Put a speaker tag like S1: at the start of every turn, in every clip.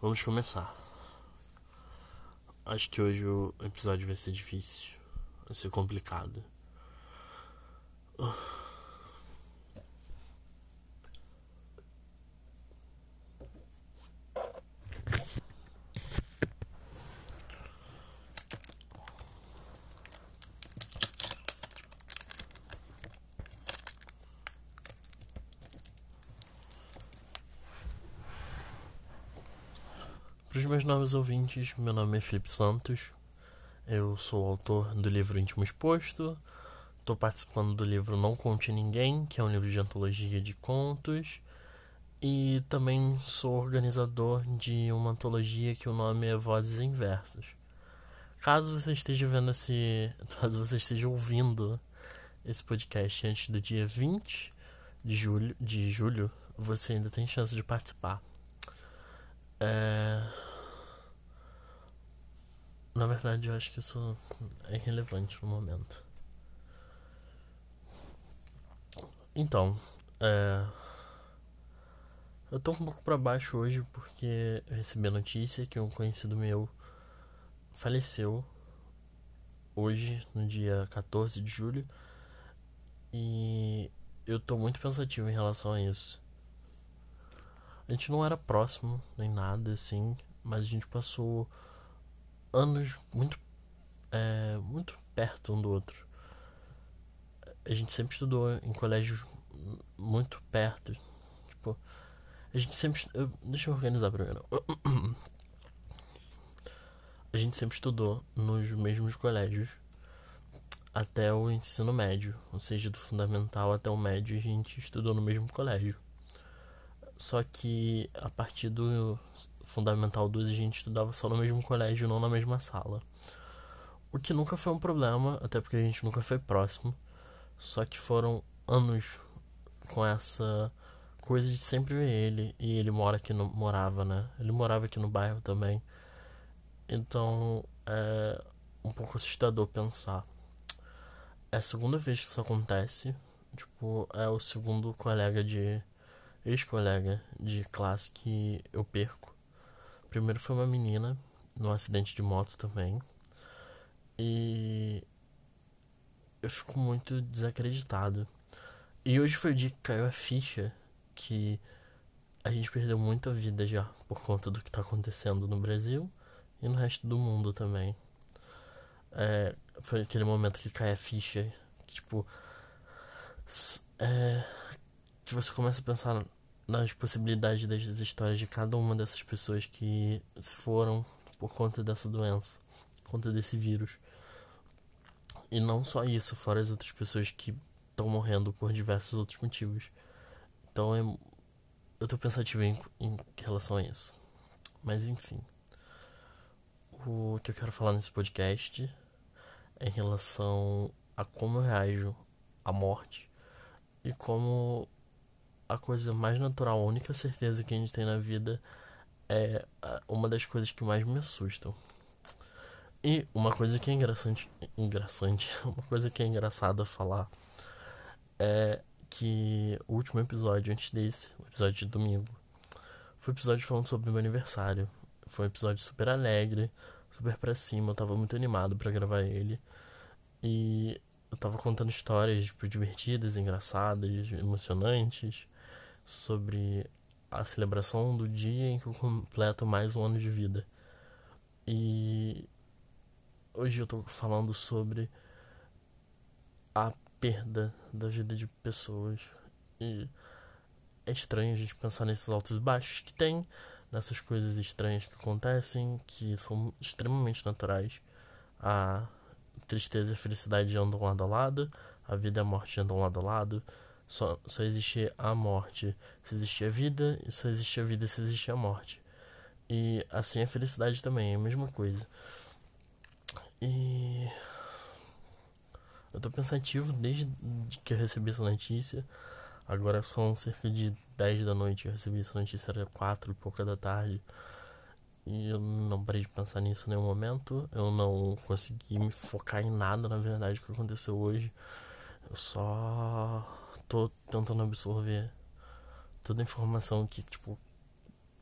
S1: Vamos começar. Acho que hoje o episódio vai ser difícil, vai ser complicado. Para os meus novos ouvintes, meu nome é Felipe Santos. Eu sou autor do livro Íntimo Exposto. Estou participando do livro Não Conte Ninguém, que é um livro de antologia de contos. E também sou organizador de uma antologia que o nome é Vozes em Versos. Caso você esteja vendo esse. Caso você esteja ouvindo esse podcast antes do dia 20 de julho, de julho você ainda tem chance de participar. É... Na verdade, eu acho que isso é irrelevante no momento. Então, é... eu tô um pouco para baixo hoje porque eu recebi a notícia que um conhecido meu faleceu hoje, no dia 14 de julho, e eu tô muito pensativo em relação a isso. A gente não era próximo nem nada assim, mas a gente passou anos muito é, muito perto um do outro. A gente sempre estudou em colégios muito perto. Tipo, a gente sempre. Eu, deixa eu organizar primeiro. A gente sempre estudou nos mesmos colégios até o ensino médio, ou seja, do fundamental até o médio a gente estudou no mesmo colégio. Só que a partir do Fundamental 2 a gente estudava só no mesmo colégio, não na mesma sala. O que nunca foi um problema, até porque a gente nunca foi próximo. Só que foram anos com essa coisa de sempre ver ele. E ele mora aqui no. morava, né? Ele morava aqui no bairro também. Então é um pouco assustador pensar. É a segunda vez que isso acontece. Tipo, é o segundo colega de ex-colega de classe que eu perco. Primeiro foi uma menina, num acidente de moto também. E eu fico muito desacreditado. E hoje foi o dia que caiu a ficha que a gente perdeu muita vida já por conta do que está acontecendo no Brasil e no resto do mundo também. É, foi aquele momento que cai a ficha, que, tipo, é, que você começa a pensar nas possibilidades das histórias de cada uma dessas pessoas que se foram por conta dessa doença, por conta desse vírus. E não só isso, fora as outras pessoas que estão morrendo por diversos outros motivos. Então é, eu tô pensativo em, em relação a isso. Mas enfim. O que eu quero falar nesse podcast é em relação a como eu reajo à morte e como a coisa mais natural, a única certeza que a gente tem na vida é uma das coisas que mais me assustam. E uma coisa que é engraçante, engraçante, uma coisa que é engraçada falar é que o último episódio antes desse, o episódio de domingo, foi um episódio falando sobre meu aniversário. Foi um episódio super alegre, super pra cima, eu tava muito animado para gravar ele. E eu tava contando histórias tipo, divertidas, engraçadas, emocionantes sobre a celebração do dia em que eu completo mais um ano de vida. E hoje eu tô falando sobre a perda da vida de pessoas. E é estranho a gente pensar nesses altos e baixos que tem, nessas coisas estranhas que acontecem, que são extremamente naturais. A tristeza e a felicidade andam lado a lado, a vida e a morte andam lado a lado. Só, só existe a morte se existe a vida, e só existe a vida se existe a morte. E assim a felicidade também, é a mesma coisa. E. Eu tô pensativo desde que eu recebi essa notícia. Agora são cerca de 10 da noite. Eu recebi essa notícia, era 4 e pouca da tarde. E eu não parei de pensar nisso em nenhum momento. Eu não consegui me focar em nada, na verdade, que aconteceu hoje. Eu só tô tentando absorver toda a informação que, tipo,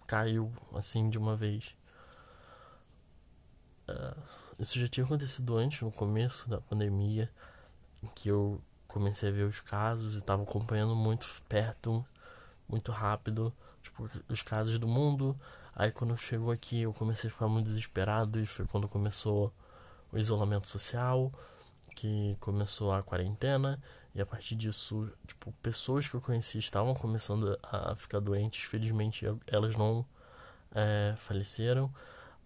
S1: caiu assim de uma vez. Uh, isso já tinha acontecido antes, no começo da pandemia, em que eu comecei a ver os casos e estava acompanhando muito perto, muito rápido, tipo, os casos do mundo. Aí quando chegou aqui eu comecei a ficar muito desesperado e foi quando começou o isolamento social, que começou a quarentena e a partir disso, tipo, pessoas que eu conheci estavam começando a ficar doentes. Felizmente elas não é, faleceram,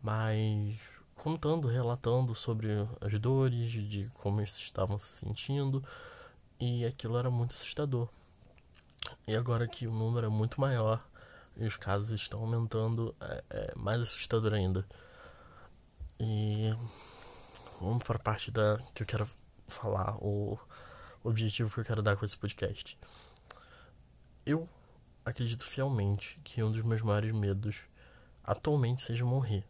S1: mas contando, relatando sobre as dores, de como eles estavam se sentindo, e aquilo era muito assustador. E agora que o número é muito maior e os casos estão aumentando, é, é mais assustador ainda. E vamos para a parte da que eu quero falar, o objetivo que eu quero dar com esse podcast. Eu acredito fielmente que um dos meus maiores medos atualmente seja morrer.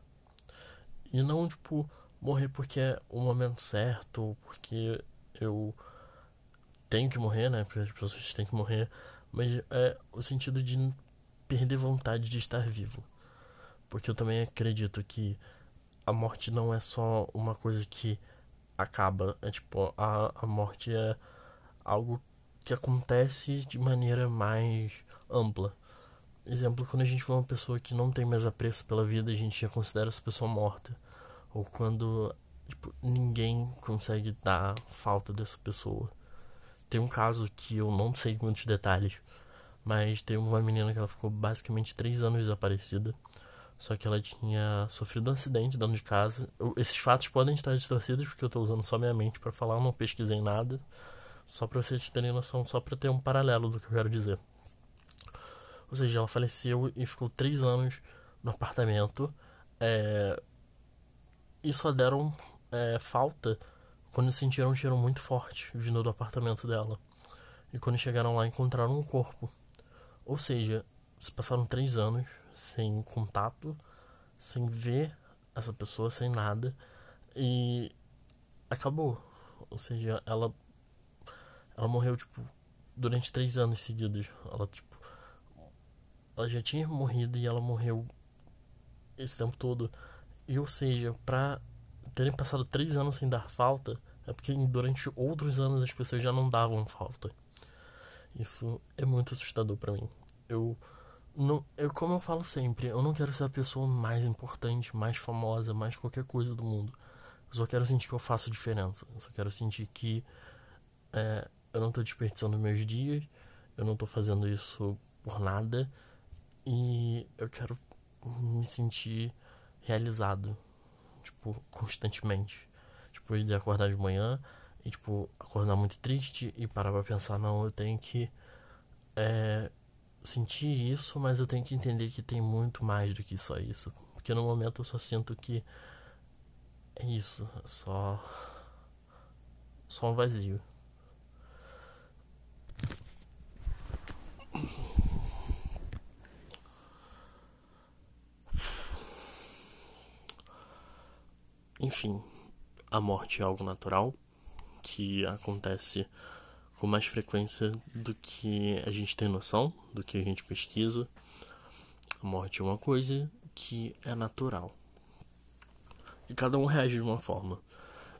S1: E não, tipo, morrer porque é o momento certo, ou porque eu tenho que morrer, né? Porque as pessoas têm que morrer. Mas é o sentido de perder vontade de estar vivo. Porque eu também acredito que a morte não é só uma coisa que acaba. É tipo, a, a morte é algo que acontece de maneira mais ampla. Exemplo, quando a gente vê uma pessoa que não tem mais apreço pela vida, a gente já considera essa pessoa morta. Ou quando tipo, ninguém consegue dar falta dessa pessoa. Tem um caso que eu não sei muitos detalhes, mas tem uma menina que ela ficou basicamente três anos desaparecida. Só que ela tinha sofrido um acidente dentro de casa. Esses fatos podem estar distorcidos porque eu estou usando só minha mente para falar, eu não pesquisei nada. Só para vocês terem noção, só para ter um paralelo do que eu quero dizer. Ou seja, ela faleceu e ficou três anos no apartamento. É... E só deram é, falta quando sentiram um cheiro muito forte vindo do apartamento dela. E quando chegaram lá, encontraram um corpo. Ou seja, se passaram três anos sem contato, sem ver essa pessoa, sem nada. E acabou. Ou seja, ela ela morreu, tipo, durante três anos seguidos. Ela, tipo, ela já tinha morrido e ela morreu esse tempo todo. E ou seja, pra terem passado três anos sem dar falta, é porque durante outros anos as pessoas já não davam falta. Isso é muito assustador para mim. Eu não, eu como eu falo sempre, eu não quero ser a pessoa mais importante, mais famosa, mais qualquer coisa do mundo. Eu só quero sentir que eu faço diferença. Eu só quero sentir que é, eu não tô desperdiçando meus dias, eu não tô fazendo isso por nada e eu quero me sentir realizado, tipo, constantemente. Tipo, de acordar de manhã e, tipo, acordar muito triste e parar pra pensar, não, eu tenho que é, sentir isso, mas eu tenho que entender que tem muito mais do que só isso. Porque no momento eu só sinto que é isso, é só. só um vazio. Enfim, a morte é algo natural que acontece com mais frequência do que a gente tem noção, do que a gente pesquisa. A morte é uma coisa que é natural. E cada um reage de uma forma.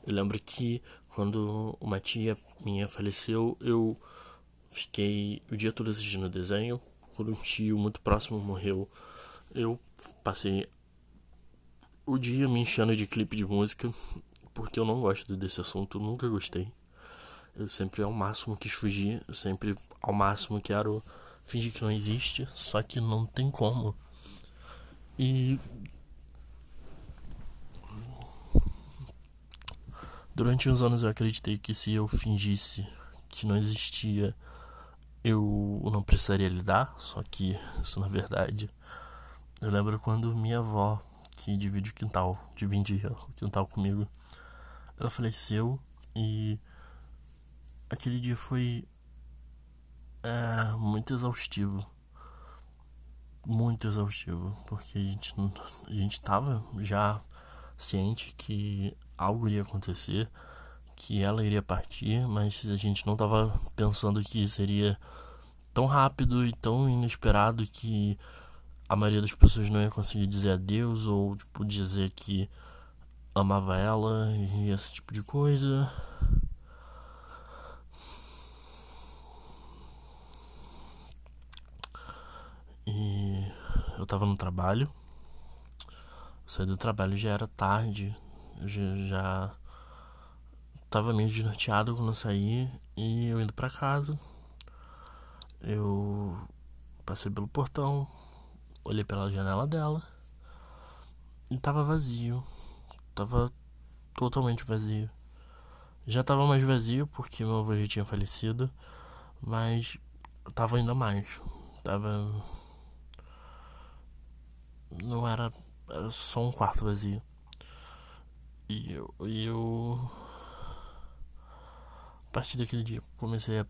S1: Eu lembro que quando uma tia minha faleceu, eu fiquei o dia todo assistindo desenho. Quando um tio muito próximo morreu, eu passei o dia me enchendo de clipe de música, porque eu não gosto desse assunto, nunca gostei. Eu sempre ao máximo quis fugir, eu sempre ao máximo quero fingir que não existe, só que não tem como. E durante uns anos eu acreditei que se eu fingisse que não existia, eu não precisaria lidar, só que isso na verdade. Eu lembro quando minha avó que divide o quintal, divide o quintal comigo. Ela faleceu e aquele dia foi é, muito exaustivo. Muito exaustivo, porque a gente, a gente tava já ciente que algo iria acontecer, que ela iria partir, mas a gente não tava pensando que seria tão rápido e tão inesperado que a maioria das pessoas não ia conseguir dizer adeus ou tipo dizer que amava ela e esse tipo de coisa. E eu tava no trabalho. saí do trabalho já era tarde. Já, já tava meio desnorteado quando eu saí. E eu indo pra casa. Eu passei pelo portão. Olhei pela janela dela. E tava vazio. Tava totalmente vazio. Já tava mais vazio porque meu avô já tinha falecido. Mas tava ainda mais. Tava não era, era só um quarto vazio. E eu, e eu partir daquele dia comecei a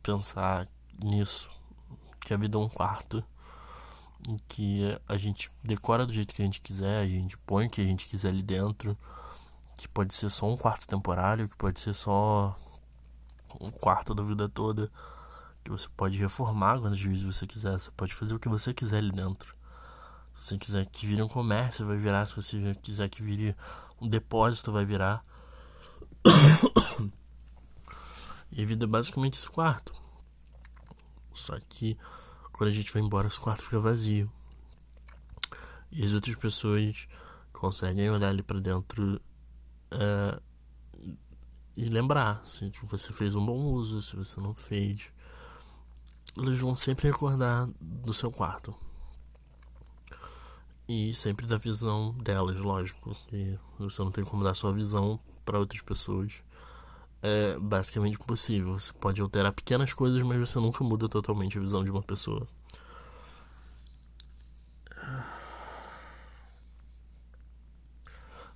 S1: pensar nisso, que a vida é um quarto em que a gente decora do jeito que a gente quiser, a gente põe o que a gente quiser ali dentro, que pode ser só um quarto temporário, que pode ser só um quarto da vida toda, que você pode reformar quantas vezes você quiser, você pode fazer o que você quiser ali dentro. Se você quiser que vire um comércio, vai virar. Se você quiser que vire um depósito, vai virar. e a vida é basicamente esse quarto. Só que quando a gente vai embora, esse quarto fica vazio. E as outras pessoas conseguem olhar ali para dentro é, e lembrar se tipo, você fez um bom uso, se você não fez. Eles vão sempre recordar do seu quarto. E sempre da visão delas, lógico. E você não tem como dar sua visão para outras pessoas. É basicamente impossível. Você pode alterar pequenas coisas, mas você nunca muda totalmente a visão de uma pessoa.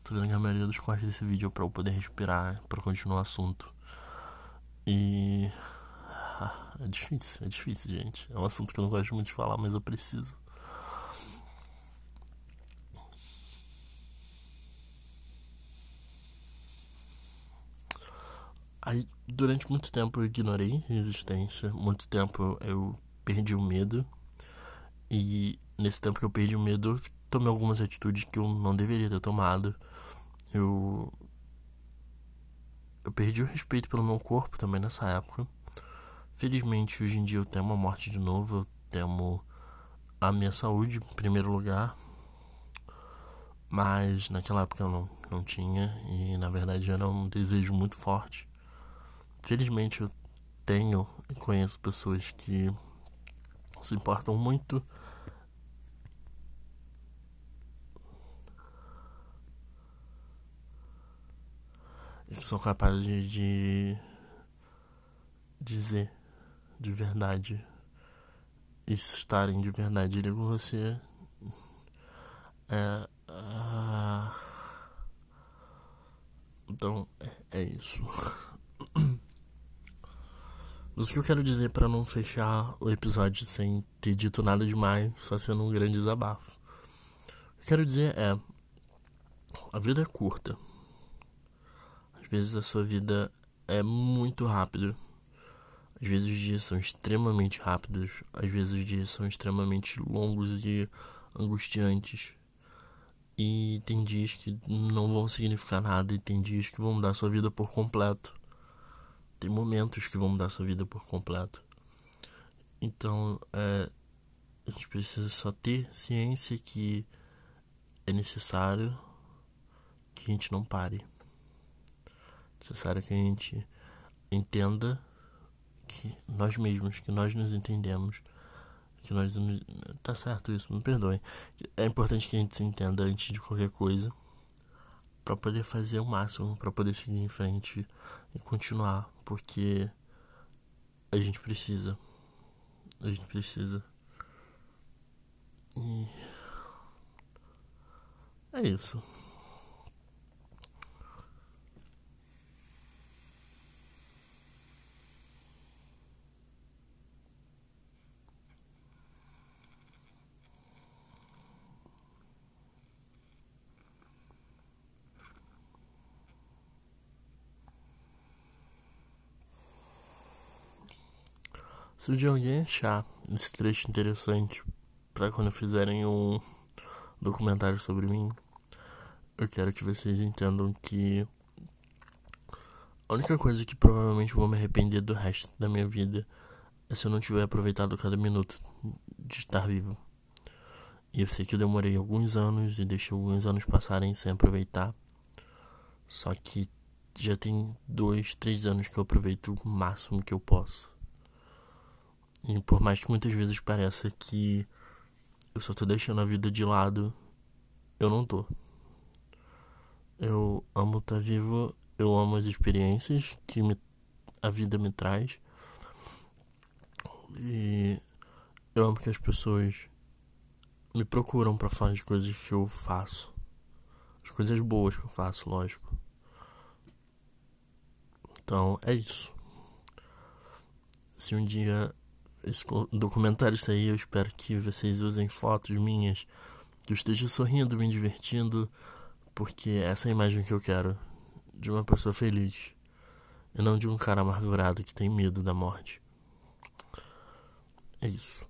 S1: Tô vendo que a maioria dos cortes desse vídeo é pra eu poder respirar, para continuar o assunto. E. É difícil, é difícil, gente. É um assunto que eu não gosto muito de falar, mas eu preciso. Aí, durante muito tempo eu ignorei a existência, muito tempo eu perdi o medo. E nesse tempo que eu perdi o medo, eu tomei algumas atitudes que eu não deveria ter tomado. Eu eu perdi o respeito pelo meu corpo também nessa época. Felizmente, hoje em dia eu temo a morte de novo, eu temo a minha saúde em primeiro lugar. Mas naquela época eu não, não tinha, e na verdade era um desejo muito forte. Felizmente eu tenho e conheço pessoas que se importam muito. E que são capazes de dizer de verdade e estarem de verdade. Ali com você é, uh... então é, é isso Mas o que eu quero dizer para não fechar o episódio sem ter dito nada demais, só sendo um grande desabafo. O que eu quero dizer é: a vida é curta. Às vezes a sua vida é muito rápida. Às vezes os dias são extremamente rápidos. Às vezes os dias são extremamente longos e angustiantes. E tem dias que não vão significar nada e tem dias que vão mudar sua vida por completo. Tem momentos que vão mudar sua vida por completo. Então, é, a gente precisa só ter ciência que é necessário que a gente não pare. É necessário que a gente entenda que nós mesmos, que nós nos entendemos, que nós nos... tá certo isso, me perdoem. É importante que a gente se entenda antes de qualquer coisa para poder fazer o máximo, para poder seguir em frente e continuar, porque a gente precisa. A gente precisa. E é isso. Se de alguém achar esse trecho interessante, para quando fizerem um documentário sobre mim, eu quero que vocês entendam que a única coisa que provavelmente vou me arrepender do resto da minha vida é se eu não tiver aproveitado cada minuto de estar vivo. E eu sei que eu demorei alguns anos e deixei alguns anos passarem sem aproveitar. Só que já tem dois, três anos que eu aproveito o máximo que eu posso. E por mais que muitas vezes pareça que eu só tô deixando a vida de lado, eu não tô. Eu amo estar vivo, eu amo as experiências que me, a vida me traz. E eu amo que as pessoas me procuram para falar de coisas que eu faço. As coisas boas que eu faço, lógico. Então, é isso. Se um dia esse documentário sair, eu espero que vocês usem fotos minhas, que eu esteja sorrindo, me divertindo, porque essa é a imagem que eu quero de uma pessoa feliz e não de um cara amargurado que tem medo da morte. É isso.